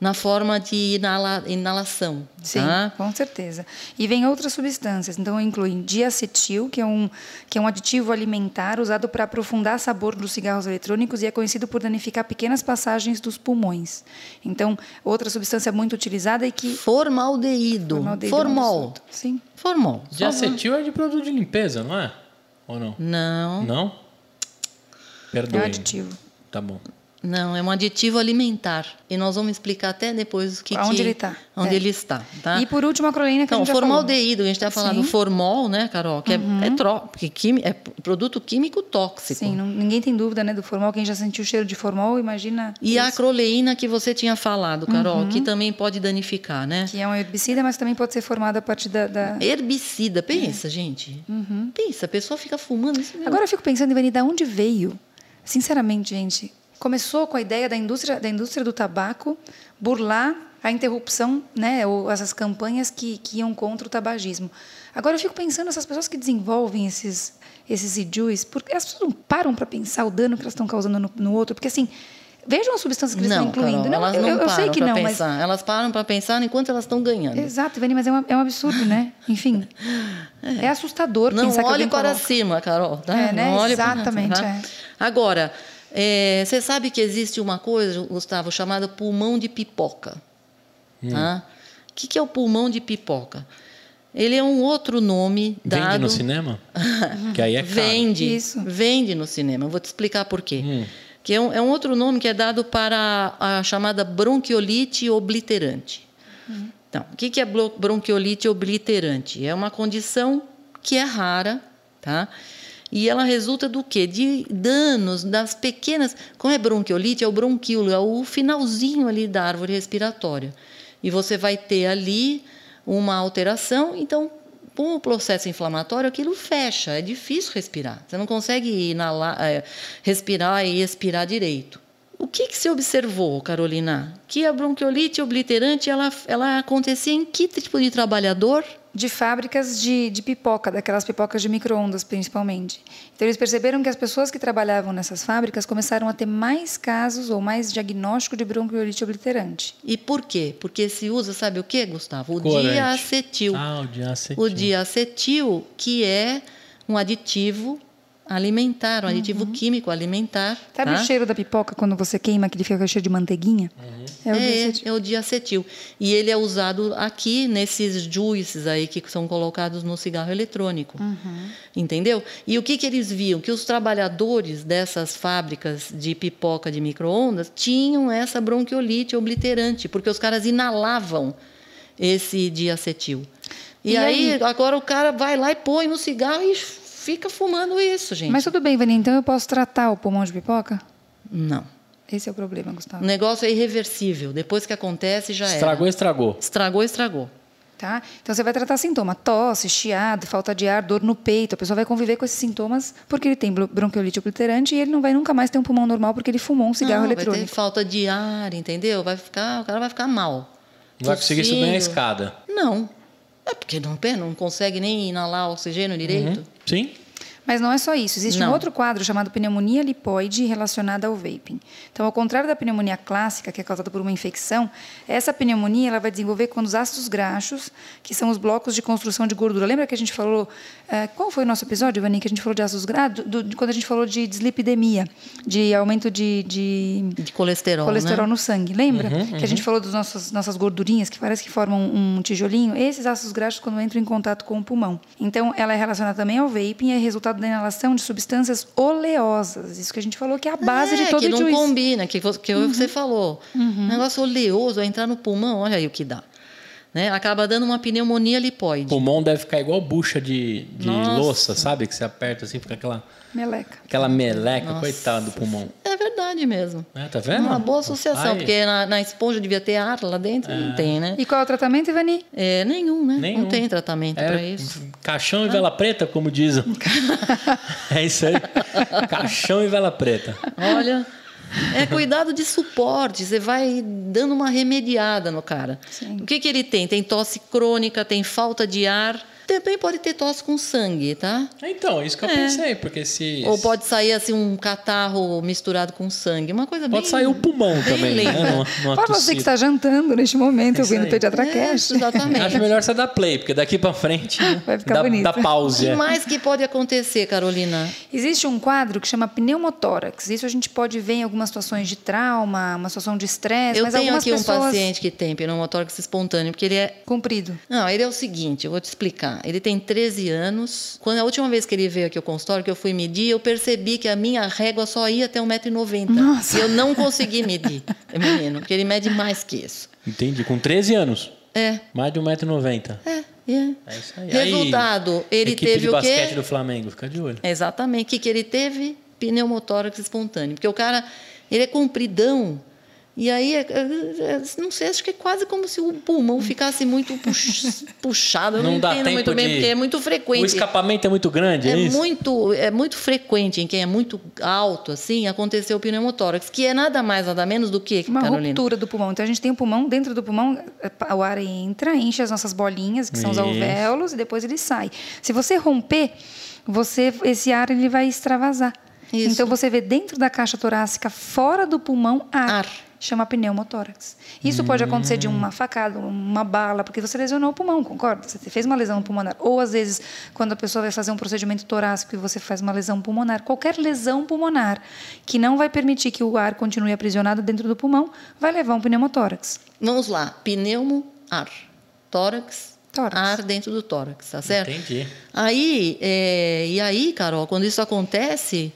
na forma de inala, inalação. Sim, tá? com certeza. E vem outras substâncias. Então, incluem diacetil, que é um, que é um aditivo alimentar usado para aprofundar sabor dos cigarros eletrônicos e é conhecido por danificar pequenas passagens dos pulmões. Então, outra substância muito utilizada e que... Formaldeído. Formaldeído é um Formol. absurdo. Sim. Formol. De acetil é de produto de limpeza, não é? Ou não? Não. Não? É Perdoe. um aditivo. Tá bom. Não, é um aditivo alimentar. E nós vamos explicar até depois o que Onde que, ele tá. Onde É. ele está, tá? E por último, a Carolina, que a Então, gente falou. formaldeído, a gente está falando. Uhum. formol, né, Carol? Que é, é, tró, porque quimi- é produto químico tóxico. Sim, não- ninguém tem dúvida, né, do formol. Quem já sentiu o cheiro de formol, imagina. E a isso. acroleína que você tinha falado, Carol, Uhum. que também pode danificar, né? Que é um herbicida, mas também pode ser formado a partir da. da- Herbicida, pensa, gente. Pensa, a pessoa fica fumando isso. Uhum. Agora eu fico pensando, Ivani, de onde veio? Sinceramente, gente, começou com a ideia da indústria, da indústria do tabaco burlar a interrupção, né, ou essas campanhas que, que iam contra o tabagismo. Agora eu fico pensando essas pessoas que desenvolvem esses esses IJUs, porque as pessoas não param para pensar o dano que elas estão causando no, no outro, porque assim, vejam as substâncias que eles estão não, incluindo. Carol, elas eu, não eu, eu param sei que não, mas pensar. Elas param para pensar enquanto elas estão ganhando. Exato, Ivani, mas é, uma- é um absurdo, né? Enfim, é, assustador Não pensar que olhe alguém para coloca. cima, Carol. Tá? É, né? Não olhe para- Exatamente, tá? é. Agora, é, você sabe que existe uma coisa, Gustavo, chamada pulmão de pipoca. Hum. Tá? O que, que é o pulmão de pipoca? Ele é um outro nome dado. Vende no cinema? que aí é caro. Vende. Isso. Vende no cinema. Eu vou te explicar por quê. Hum. Que é um, é um outro nome que é dado para a, chamada bronquiolite obliterante. Então, o que que é bronquiolite obliterante? É uma condição que é rara, tá? E ela resulta do quê? De danos das pequenas. Como é bronquiolite, é o bronquíolo, é o finalzinho ali da árvore respiratória. E você vai ter ali uma alteração, então, com o processo inflamatório, aquilo fecha, é difícil respirar. Você não consegue inalar, é, respirar e expirar direito. O que, que se observou, Carolina? Que a bronquiolite obliterante ela, ela acontecia em que tipo de trabalhador? De fábricas de, de pipoca, daquelas pipocas de micro-ondas, principalmente. Então, eles perceberam que as pessoas que trabalhavam nessas fábricas começaram a ter mais casos ou mais diagnóstico de bronquiolite obliterante. E por quê? Porque se usa, sabe o que, Gustavo? O Corante. diacetil. Ah, o diacetil. O diacetil, que é um aditivo alimentar, um aditivo químico alimentar. Uhum. Sabe tá? o cheiro da pipoca quando você queima, que ele fica com cheiro de manteiguinha? É o É, diacetil. é o diacetil. E ele é usado aqui nesses juices aí que são colocados no cigarro eletrônico. Uhum. Entendeu? E o que, que eles viam? Que os trabalhadores dessas fábricas de pipoca de micro-ondas tinham essa bronquiolite obliterante, porque os caras inalavam esse diacetil. E, E aí, aí? agora o cara vai lá e põe no cigarro e fica fumando isso, gente. Mas tudo bem, Vani, então eu posso tratar o pulmão de pipoca? Não. Esse é o problema, O Gustavo. negócio é irreversível. Depois que acontece, já Estragou, era. estragou. Estragou, estragou. Tá? Então você vai tratar sintoma, tosse, chiado, falta de ar, dor no peito. A pessoa vai conviver com esses sintomas porque ele tem bro- bronquiolite obliterante e ele não vai nunca mais ter um pulmão normal porque ele fumou um cigarro não, Vai eletrônico. ter falta de ar, entendeu? Vai ficar, o cara vai ficar mal. Não vai conseguir subir na Tossindo. escada. Não. É porque não, não consegue nem inalar oxigênio direito. Sim? Mas não é só isso. Existe um Não. outro quadro chamado pneumonia lipoide relacionada ao vaping. Então, ao contrário da pneumonia clássica, que é causada por uma infecção, essa pneumonia ela vai desenvolver quando os ácidos graxos, que são os blocos de construção de gordura. Lembra que a gente falou... eh, qual foi o nosso episódio, Ivani, que a gente falou de ácidos graxos? Quando a gente falou de dislipidemia, de aumento de... de De colesterol, colesterol né? no sangue, lembra? Que a gente falou das nossas, nossas gordurinhas que parece que formam um tijolinho. Esses ácidos graxos, quando entram em contato com o pulmão. Então, ela é relacionada também ao vaping e é resultado da inalação de substâncias oleosas. Isso que a gente falou que é a base é, de todo que o não juiz. combina, que, que Uhum. você falou. Negócio oleoso, vai entrar no pulmão, olha aí o que dá. Né? Acaba dando uma pneumonia O lipoide. pulmão deve ficar igual bucha de, de louça, sabe? Que você aperta assim, fica aquela, Meleca. aquela meleca, Nossa. coitado do pulmão. É verdade mesmo. É, tá vendo? Uma boa associação, Ai, porque na, na esponja devia ter ar lá dentro, não tem, né? E qual é o tratamento, Ivani? É, nenhum, né? Nenhum. Não tem tratamento É, para isso. Caixão e vela preta, como dizem. é isso aí. Caixão e vela preta. Olha, é cuidado de suporte. Você vai dando uma remediada no cara. Sim. O que, que ele tem? Tem tosse crônica, tem falta de ar. Também pode ter tosse com sangue, tá? Então, isso que eu É. pensei, porque se. Ou pode sair assim um catarro misturado com sangue. Uma coisa bem. Pode sair o pulmão bem também, né? lenta. Numa, numa Para você que está jantando neste momento, Isso ouvindo o. Pediatra É, exatamente. Acho melhor você dar play, porque daqui pra frente Vai ficar dá, bonito. dá O pause. que é. mais que pode acontecer, Carolina? Existe um quadro que chama pneumotórax. Isso a gente pode ver em algumas situações de trauma, uma situação de estresse, Eu mas tenho aqui um pessoas... paciente que tem pneumotórax espontâneo, porque ele é Comprido. Não, ele é o seguinte, eu vou te explicar. Tá, ele tem 13 anos. Quando a última vez que ele veio aqui ao consultório, que eu fui medir, eu percebi que a minha régua só ia até 1,90m. Nossa. E eu não consegui medir, menino, porque ele mede mais que isso. Entendi. Com 13 anos. É, Mais de 1,90m. é, é. É isso aí. Resultado, Aí, ele equipe teve de o basquete quê? do Flamengo, fica de olho. Exatamente. O que, que ele teve? Pneumotórax espontâneo. Porque o cara, ele é compridão. E aí, é- é- é- não sei, acho que é quase como se o pulmão ficasse muito pux- puxado. Eu não, Não dá entendo tempo muito bem, de- porque é muito frequente. O escapamento é muito grande, é, É isso? muito, é muito frequente em quem é muito alto, assim, acontecer o pneumotórax, que é nada mais, nada menos do que, Uma Carolina? ruptura do pulmão. Então a gente tem o pulmão, dentro do pulmão, é, o ar entra, enche as nossas bolinhas, que são os Isso. alvéolos, e depois ele sai. Se você romper, você esse ar ele vai extravasar. Isso. Então você vê dentro da caixa torácica, fora do pulmão, ar. Ar. Chama pneumotórax. Isso pode acontecer de uma facada, uma bala, porque você lesionou o pulmão, concorda? Você fez uma lesão pulmonar. Ou, às vezes, quando a pessoa vai fazer um procedimento torácico e você faz uma lesão pulmonar. Qualquer lesão pulmonar que não vai permitir que o ar continue aprisionado dentro do pulmão, vai levar um pneumotórax. Vamos lá, pneumo, ar. Tórax, Tórax. ar dentro do tórax, tá certo? Entendi. Aí, é, e aí, Carol, quando isso acontece,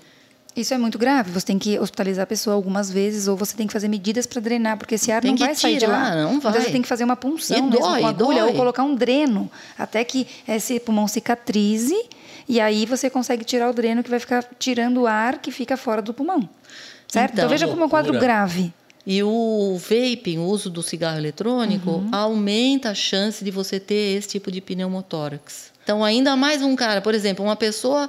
Isso é muito grave. Você tem que hospitalizar a pessoa algumas vezes ou você tem que fazer medidas para drenar, porque esse ar Tem não que vai sair de lá. tirar, não Então vai. você tem que fazer uma punção E mesmo dói, com agulha dói. ou colocar um dreno até que esse pulmão cicatrize e aí você consegue tirar o dreno que vai ficar tirando o ar que fica fora do pulmão. Certo? Então, Então, veja como é um quadro grave. e o vaping, o uso do cigarro eletrônico, Uhum. aumenta a chance de você ter esse tipo de pneumotórax. Então, ainda mais um cara, por exemplo, uma pessoa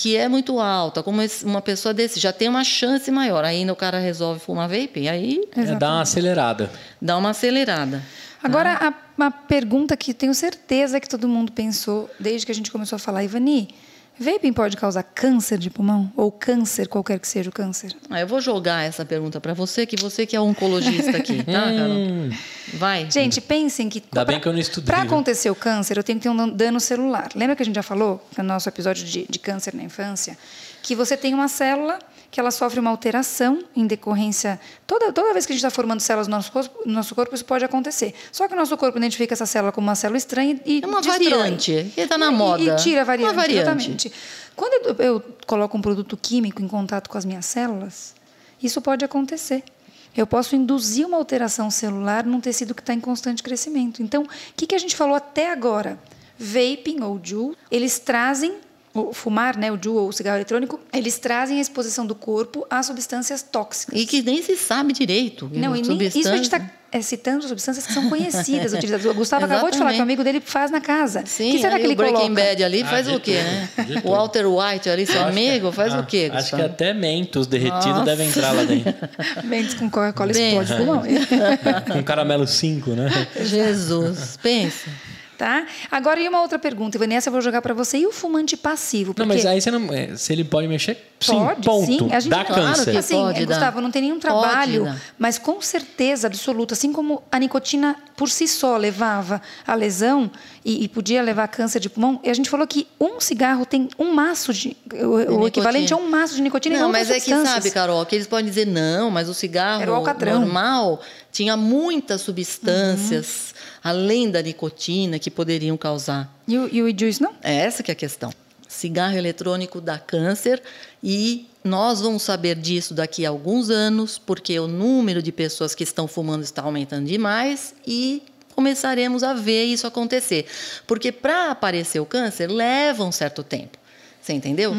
que é muito alta, como esse- uma pessoa desse, já tem uma chance maior. Ainda o cara resolve fumar vaping, aí É dar uma acelerada. dá uma acelerada. Agora, a, uma pergunta que tenho certeza que todo mundo pensou desde que a gente começou a falar, Ivani, vaping pode causar câncer de pulmão? Ou câncer, qualquer que seja o câncer? Ah, eu vou jogar essa pergunta para você, que você que é oncologista aqui, tá, Carol? Hum, Vai. Gente, pensem que. Ainda bem que eu não estudei, Para viu? acontecer o câncer, eu tenho que ter um dano celular. Lembra que a gente já falou no nosso episódio de, de câncer na infância? Que você tem uma célula que ela sofre uma alteração em decorrência. Toda, toda vez que a gente está formando células no nosso, corpo, no nosso corpo, isso pode acontecer. Só que o nosso corpo identifica essa célula como uma célula estranha e. É uma destrói. variante, que tá na E- moda. E, tira a variante. Uma variante. Exatamente. Quando eu, eu coloco um produto químico em contato com as minhas células, isso pode acontecer. Eu posso induzir uma alteração celular num tecido que está em constante crescimento. Então, o que, que a gente falou até agora? Vaping ou JUUL, eles trazem, o fumar, né, o JUUL ou o cigarro eletrônico, eles trazem a exposição do corpo a substâncias tóxicas. E que nem se sabe direito. Não, e nem, isso a gente está citando substâncias que são conhecidas, utilizadas. O Gustavo acabou de falar que o amigo dele faz na casa. Sim, que será que ele o Breaking coloca? Bad ali Ah, faz o quê, tudo, né? O. Walter White ali, seu amigo, faz Ah, o quê, Acho que Gustavo? até mentos derretidos Nossa. devem entrar lá dentro. Mendes com Coca-Cola explode pulmão. Com caramelo 5, né? Jesus, pensa. Tá? Agora, e uma outra pergunta, Ivani, essa eu vou jogar para você. E o fumante passivo? Não, Porque mas aí você não. é, Se ele pode mexer, sim, Pode, ponto. sim. A gente, Dá claro câncer. que Assim, Pode é, dar. Gustavo, não tem nenhum Pode trabalho, dar. mas com certeza absoluta, assim como a nicotina por si só levava a lesão e, e podia levar câncer de pulmão, e a gente falou que um cigarro tem um maço de. O, o equivalente a um maço de nicotina Não, outras mas é que sabe, Carol, que eles podem dizer não, mas o cigarro o alcatrão. normal tinha muitas substâncias Uhum. Além da nicotina que poderiam causar. E o, e o não? É essa que é a questão. Cigarro eletrônico dá câncer e nós vamos saber disso daqui a alguns anos, porque o número de pessoas que estão fumando está aumentando demais e começaremos a ver isso acontecer. Porque para aparecer o câncer leva um certo tempo. Você entendeu?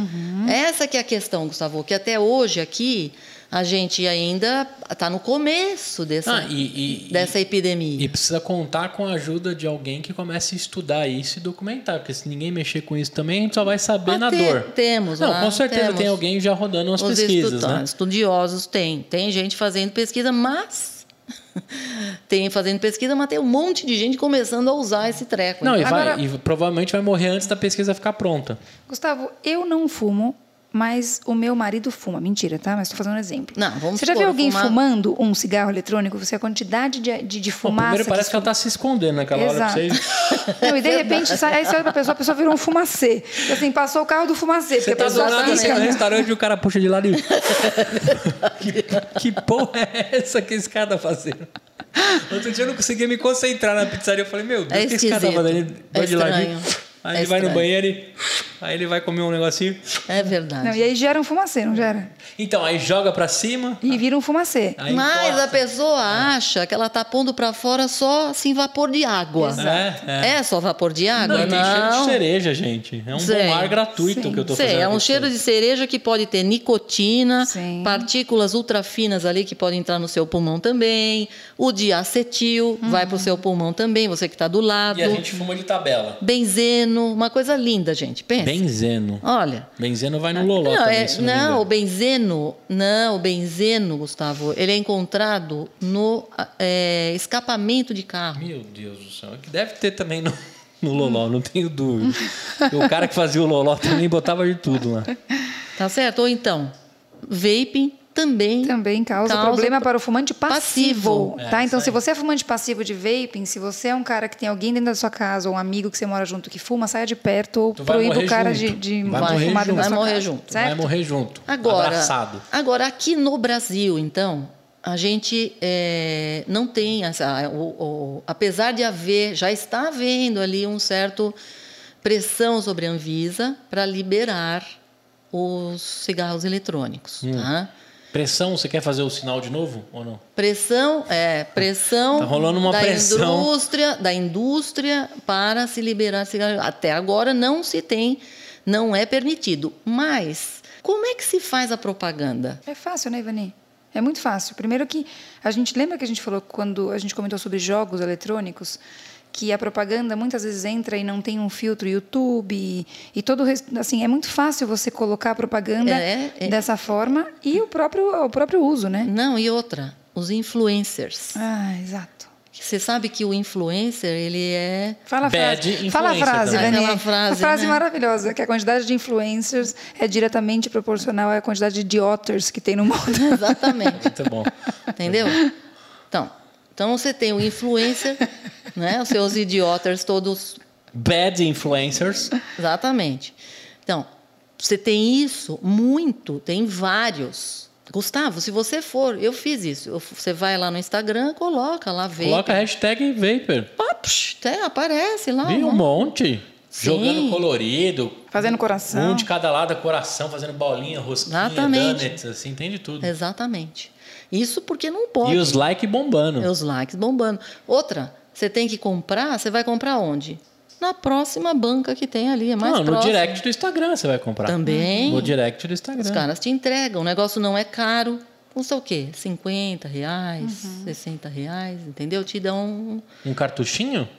Essa que é a questão, Gustavo, que até hoje aqui a gente ainda está no começo dessa, Ah, e, e- dessa epidemia. E precisa contar com a ajuda de alguém que comece a estudar isso e documentar, porque se ninguém mexer com isso também, a gente só vai saber Ah, na te- dor. temos Não, lá, com certeza temos. tem alguém já rodando umas Os pesquisas, estuda- né? Estudiosos tem. Tem gente fazendo pesquisa, mas. tem fazendo pesquisa, mas tem um monte de gente começando a usar esse treco. Não, e, vai- Agora- e provavelmente vai morrer antes da pesquisa ficar pronta. Gustavo, eu não fumo, mas o meu marido fuma. Mentira, tá? Mas estou fazendo um exemplo. Não, vamos Você já viu alguém fumar- fumando um cigarro eletrônico? Você a quantidade de, de, de Bom, fumaça. primeiro parece que ela isso- está se escondendo naquela hora pra Exato. vocês. Não, e de repente, sai, aí você olha pra pessoa, a pessoa virou um fumacê. E, Assim, passou o carro do fumacê. Você porque tá a do nada assim, no restaurante e o cara puxa de lado e. que, que porra é essa que esse cara tá fazendo? Outro dia eu não conseguia me concentrar na pizzaria. Eu falei, meu Deus, É o que esse cara tá esquisito. fazendo? É vai de ladinho. Estranho. Aí É ele vai no estranho. banheiro e. Aí ele vai comer um negocinho. É verdade. Não, e aí gera um fumacê, não gera? Então, aí joga pra cima. E vira um fumacê. Mas encosta. a pessoa acha que ela tá pondo para fora só assim vapor de água. Exato. É, é. É só vapor de água? Não, e tem cheiro de Não. cereja, gente. É um Sei. bom ar gratuito Sim. que eu tô Sei, fazendo. é um cheiro de cereja que pode ter nicotina, Sim. partículas ultrafinas ali que podem entrar no seu pulmão também. O diacetil vai para o seu pulmão também, você que está do lado. E a gente fuma de tabela. Benzeno, uma coisa linda, gente. Pensa. Benzeno. Olha. Benzeno vai no loló Não, também, é- não, não, o benzeno, não, o benzeno, Gustavo, ele é encontrado no é, escapamento de carro. Meu Deus do céu. Que deve ter também no, no loló, não tenho dúvida. O cara que fazia o loló também botava de tudo lá. Tá certo? Ou então, vaping também. Também causa, Causa problema pro- para o fumante passivo, passivo. tá? É, então, isso se você é fumante passivo de vaping, se você é um cara que tem alguém dentro da sua casa ou um amigo que você mora junto que fuma, saia de perto ou Tu vai proíba o cara de, junto. de Vai de morrer fumar dentro junto. da Vai sua morrer casa, junto. certo? Vai morrer junto. Agora, Abraçado. agora aqui no Brasil, então, a gente é, não tem essa, o, o- apesar de haver, já está havendo ali um certo pressão sobre a Anvisa para liberar os cigarros eletrônicos, Hum. tá? Pressão, você quer fazer o sinal de novo ou não? Pressão, é, pressão Tá rolando uma da pressão. indústria, da indústria para se liberar cigarro. Até agora não se tem, não é permitido. Mas como é que se faz a propaganda? É fácil, né, Ivani? É muito fácil. Primeiro que a gente lembra que a gente falou quando a gente comentou sobre jogos eletrônicos que a propaganda muitas vezes entra e não tem um filtro YouTube e, e todo assim é muito fácil você colocar a propaganda É, é. dessa forma e o próprio o próprio uso, né? Não, e outra, os influencers. Ah, exato. Você sabe que o influencer, ele é Fala a frase. Fala a frase, também. Vani. Aquela frase, Uma frase né? maravilhosa, que a quantidade de influencers é diretamente proporcional à quantidade de idiotas que tem no mundo. exatamente, Muito bom. entendeu? Então, então você tem o influencer, né? Os seus idiotas todos Bad influencers. Exatamente. Então, você tem isso muito, tem vários. Gustavo, se você for, eu fiz isso. você vai lá no Instagram, coloca lá, vê. Coloca a hashtag Vapor. Pá, psh, até aparece lá. Viu um um monte? Sim. Jogando colorido. Fazendo coração. Um de cada lado, coração, fazendo bolinha, rosquinha, Exatamente. donuts, assim, tem de tudo. Exatamente. Isso porque não pode. E os likes bombando. É os likes bombando. Outra, você tem que comprar, você vai comprar onde? Na próxima banca que tem ali, é mais Não, no próximo. direct do Instagram você vai comprar. Também. No direct do Instagram. Os caras te entregam, o negócio não é caro. Custa o quê? 50 reais, Uhum. 60 reais, entendeu? Te dão. um- Um cartuchinho?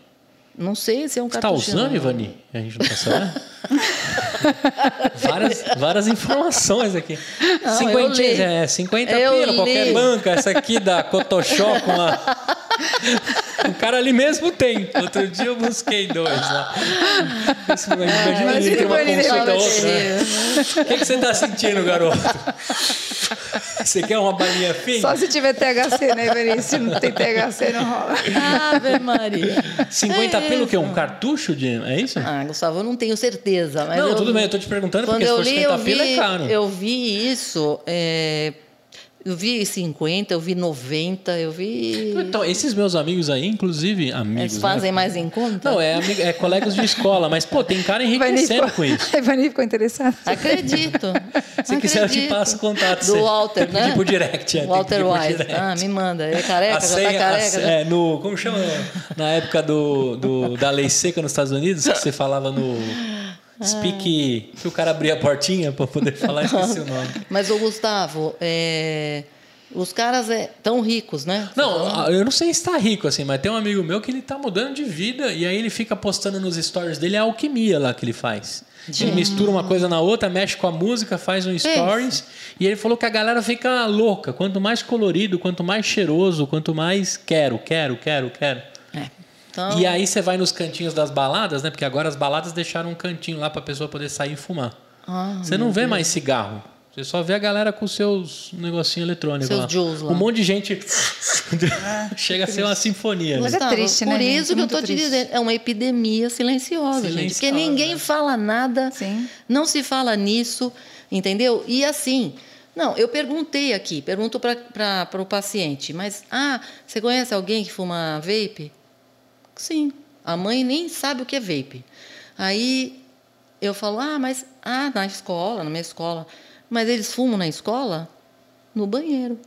Não sei se é um Você tá cartucho. usando, não. Ivani? A gente não tá sabendo? várias, várias informações aqui. Não, 50, eu li. é, 50 Eu pila, qualquer banca. Essa aqui da Cotoxó com a... O cara ali mesmo tem. Outro dia eu busquei dois lá. Isso, imagina mas ele ter uma consulta outra. né? O que, que você tá sentindo, garoto? Você quer uma balinha fina? Só se tiver THC, né, Ivani? Se não tem THC, não rola. Ave Maria. 50 É pila o quê? Um cartucho de... É isso? Ah, Gustavo, eu não tenho certeza. Mas não, eu- tudo bem, eu tô te perguntando porque se eu for li, 50 eu pila é caro. eu vi isso. é, eu vi 50, eu vi 90, eu vi. Então, esses meus amigos aí, inclusive, amigos. Eles fazem né? mais em conta? Não, é, amigo- é colegas de escola, mas, pô, tem cara enriquecendo com isso. A Ivani ficou interessada. Acredito. Se quiser, eu te passo o contato. Do Walter, né? pedir por direct. É, Walter Wise. direct. Ah, me manda. Ele é careca, A já senha- tá careca. já- senha- é, no, como chama? Na época do, do- da lei seca nos Estados Unidos, que você falava no speak, que o cara abria a portinha para poder falar, esqueci o nome. Mas, ô Gustavo, é, os caras é, tão ricos, né? Não, eu não sei se está rico assim, mas tem um amigo meu que ele tá mudando de vida e aí ele fica postando nos stories dele a alquimia lá que ele faz. Ele mistura uma coisa na outra, mexe com a música, faz um stories e ele falou que a galera fica louca. Quanto mais colorido, quanto mais cheiroso, quanto mais quero, quero, quero, quero. É. Então, E aí você vai nos cantinhos das baladas, né? Porque agora as baladas deixaram um cantinho lá para a pessoa poder sair e fumar. Ah, Você não vê mais cigarro. Você só vê a galera com seus negocinho eletrônico Seus lá. Juuls lá. Um monte de gente chega a ser uma sinfonia. Mas né? é Gustavo, triste, por né, gente? isso que eu Muito tô te triste. dizendo. É uma epidemia silenciosa, gente. Porque Silenciosa, ninguém né? fala nada, Sim. não se fala nisso, entendeu? E assim, não, eu perguntei aqui, pergunto para o paciente, mas, ah, você conhece alguém que fuma vape? Sim. A mãe nem sabe o que é vape. Aí eu falo, ah, mas ah, na escola, na minha escola. Mas eles fumam na escola? No banheiro.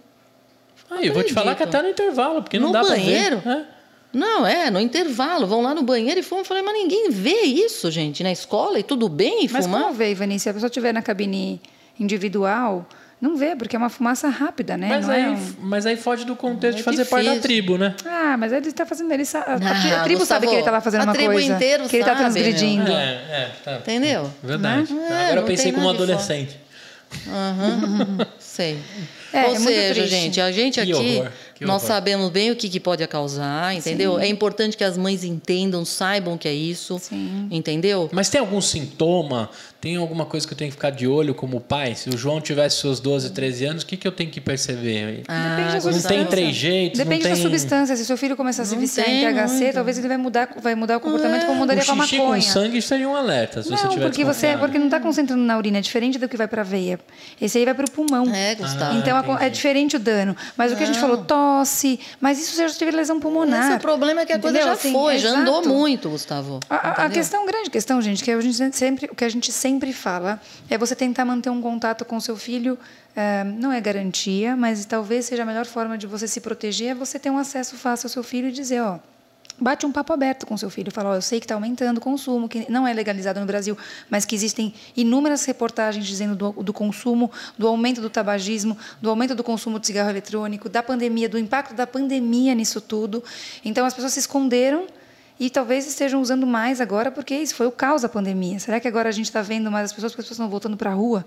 Aí, eu vou te falar que até no intervalo, porque não No dá banheiro? pra ver. É. Não, é, no intervalo, vão lá no banheiro e fumam. Eu falei, mas ninguém vê isso, gente, na escola e tudo bem Mas fumar? como vê, Ivani, se a pessoa estiver na cabine individual, não vê, porque é uma fumaça rápida, né? Mas, não aí, é um- mas aí foge do contexto É de fazer parte da difícil. tribo, né? Ah, mas ele está fazendo. Ele sa... a- a, tribo sabe Gustavo, que ele está lá fazendo a uma tribo coisa. inteiro que ele está sabe, transgredindo. É, é, tá. Entendeu? Verdade. Né? É, Agora eu pensei como adolescente. Aham, sei. É, Ou é seja, gente, a gente Que aqui, horror, nós horror. sabemos bem o que, que pode causar, entendeu? É importante que as mães entendam, saibam que é isso, Sim. entendeu? Mas tem algum sintoma? Tem alguma coisa que eu tenho que ficar de olho como pai? Se o João tivesse seus 12, 13 anos, o que, que eu tenho que perceber? Depende da não tem três jeitos, Depende não da tem... substância. Se seu filho começar a se Não viciar tem em THC, muito. talvez ele vai mudar, vai mudar o comportamento como O mudaria com a xixi com maconha. sangue seria um alerta, se você Não, tiver porque você desconfiado. porque não está concentrando na urina, é diferente do que vai para a veia. Esse aí vai para o pulmão. É, Gustavo. Então a- entendi. é diferente o dano. Mas o que a gente falou, tosse, mas isso já teve lesão pulmonar. Mas o problema é que a coisa Entendeu? já Assim, foi, já andou exato. muito, Gustavo. A- A, questão, grande questão, gente, que a gente sempre, o que a gente sempre fala é você tentar manter um contato com seu filho. eh, não é garantia, mas talvez seja a melhor forma de você se proteger é você ter um acesso fácil ao seu filho e dizer, ó. Bate um papo aberto com seu filho, fala, ó, eu sei que está aumentando o consumo, que não é legalizado no Brasil, mas que existem inúmeras reportagens dizendo do, do consumo, do aumento do tabagismo, do aumento do consumo de cigarro eletrônico, da pandemia, do impacto da pandemia nisso tudo. Então as pessoas se esconderam e talvez estejam usando mais agora, porque isso foi o caos da pandemia. Será que agora a gente está vendo mais as pessoas porque as pessoas estão voltando para a rua?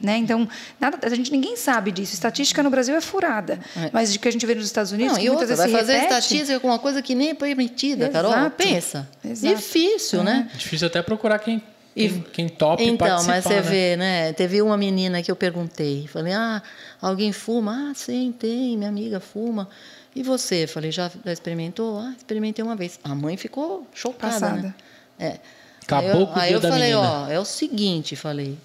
Né? Então, nada, a gente ninguém sabe disso. Estatística no Brasil é furada, mas de que a gente vê nos Estados Unidos, Não, que e muitas outra, vezes vai se fazer repete, estatística com uma coisa que nem é permitida, Carol. Exato. Pensa. Exato. Difícil, né? É Difícil até procurar quem, quem, E- quem tope Então, participar, mas você né? vê, né? Teve uma menina que eu perguntei. Falei, ah, alguém fuma? Ah, sim, tem, minha amiga fuma. E você? Falei, já, já experimentou? Ah, experimentei uma vez. A mãe ficou chocada, Passada. né? É. Acabou aí eu, com o aí eu da falei, menina. ó, é o seguinte, falei,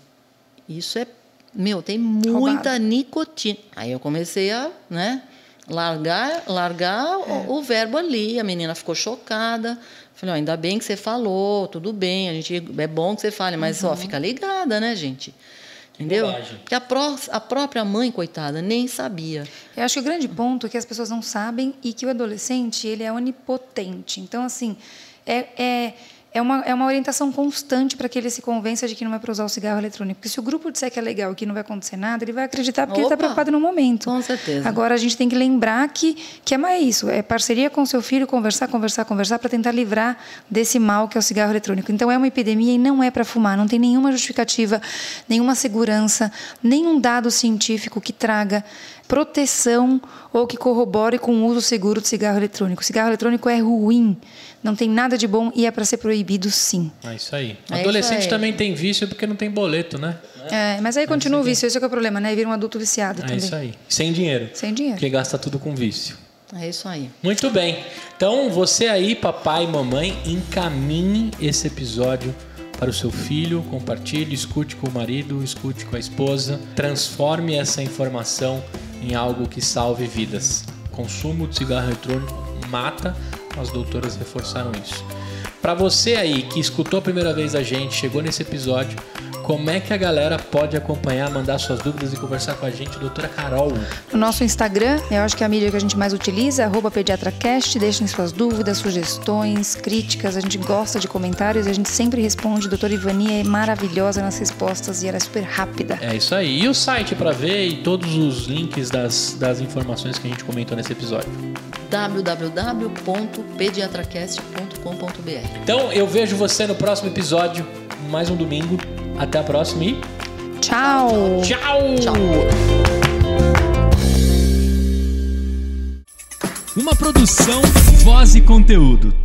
isso é, meu, tem muita Roubado. nicotina. Aí eu comecei a, né, largar, largar É. o, o verbo ali. A menina ficou chocada. Falei, ó, ainda bem que você falou, tudo bem, a gente, é bom que você fale, mas Uhum. ó, fica ligada, né, gente? Entendeu? bobagem. Porque a, pró- a própria mãe, coitada, nem sabia. Eu acho que o grande ponto é que as pessoas não sabem e que o adolescente ele é onipotente. Então, assim, é, é, é, uma, é uma orientação constante para que ele se convença de que não é para usar o cigarro eletrônico. Porque se o grupo disser que é legal e que não vai acontecer nada, ele vai acreditar porque ele está Opa! preocupado no momento. Com certeza. Agora, a gente tem que lembrar que, que é mais isso. É parceria com seu filho, conversar, conversar, conversar para tentar livrar desse mal que é o cigarro eletrônico. Então, é uma epidemia e não é para fumar. Não tem nenhuma justificativa, nenhuma segurança, nenhum dado científico que traga proteção ou que corrobore com o uso seguro de cigarro eletrônico. O cigarro eletrônico é ruim, não tem nada de bom e é para ser proibido sim. É isso aí. É Adolescente isso aí. também tem vício porque não tem boleto, né? É, mas aí continua o vício, esse é que é o problema, né? Vira um adulto viciado É também. isso aí. Sem dinheiro. Sem dinheiro. Porque gasta tudo com vício. É isso aí. Muito bem. Então, você aí, papai e mamãe, encaminhe esse episódio para o seu filho, compartilhe, escute com o marido, escute com a esposa, transforme essa informação em algo que salve vidas. Consumo de cigarro eletrônico mata, as doutoras reforçaram isso. Para você aí que escutou a primeira vez a gente, chegou nesse episódio, como é que a galera pode acompanhar, mandar suas dúvidas e conversar com a gente, doutora Carol? O nosso Instagram, eu acho que é a mídia que a gente mais utiliza, é arroba pediatracast, deixem suas dúvidas, sugestões, críticas, a gente gosta de comentários e a gente sempre responde. Doutora Ivani é maravilhosa nas respostas e ela é super rápida. É isso aí. E o site para ver e todos os links das, das informações que a gente comentou nesse episódio. www.pediatracast.com.br Então eu vejo você no próximo episódio, mais um domingo. Até a próxima e Tchau! tchau! Tchau. Uma produção, voz e conteúdo.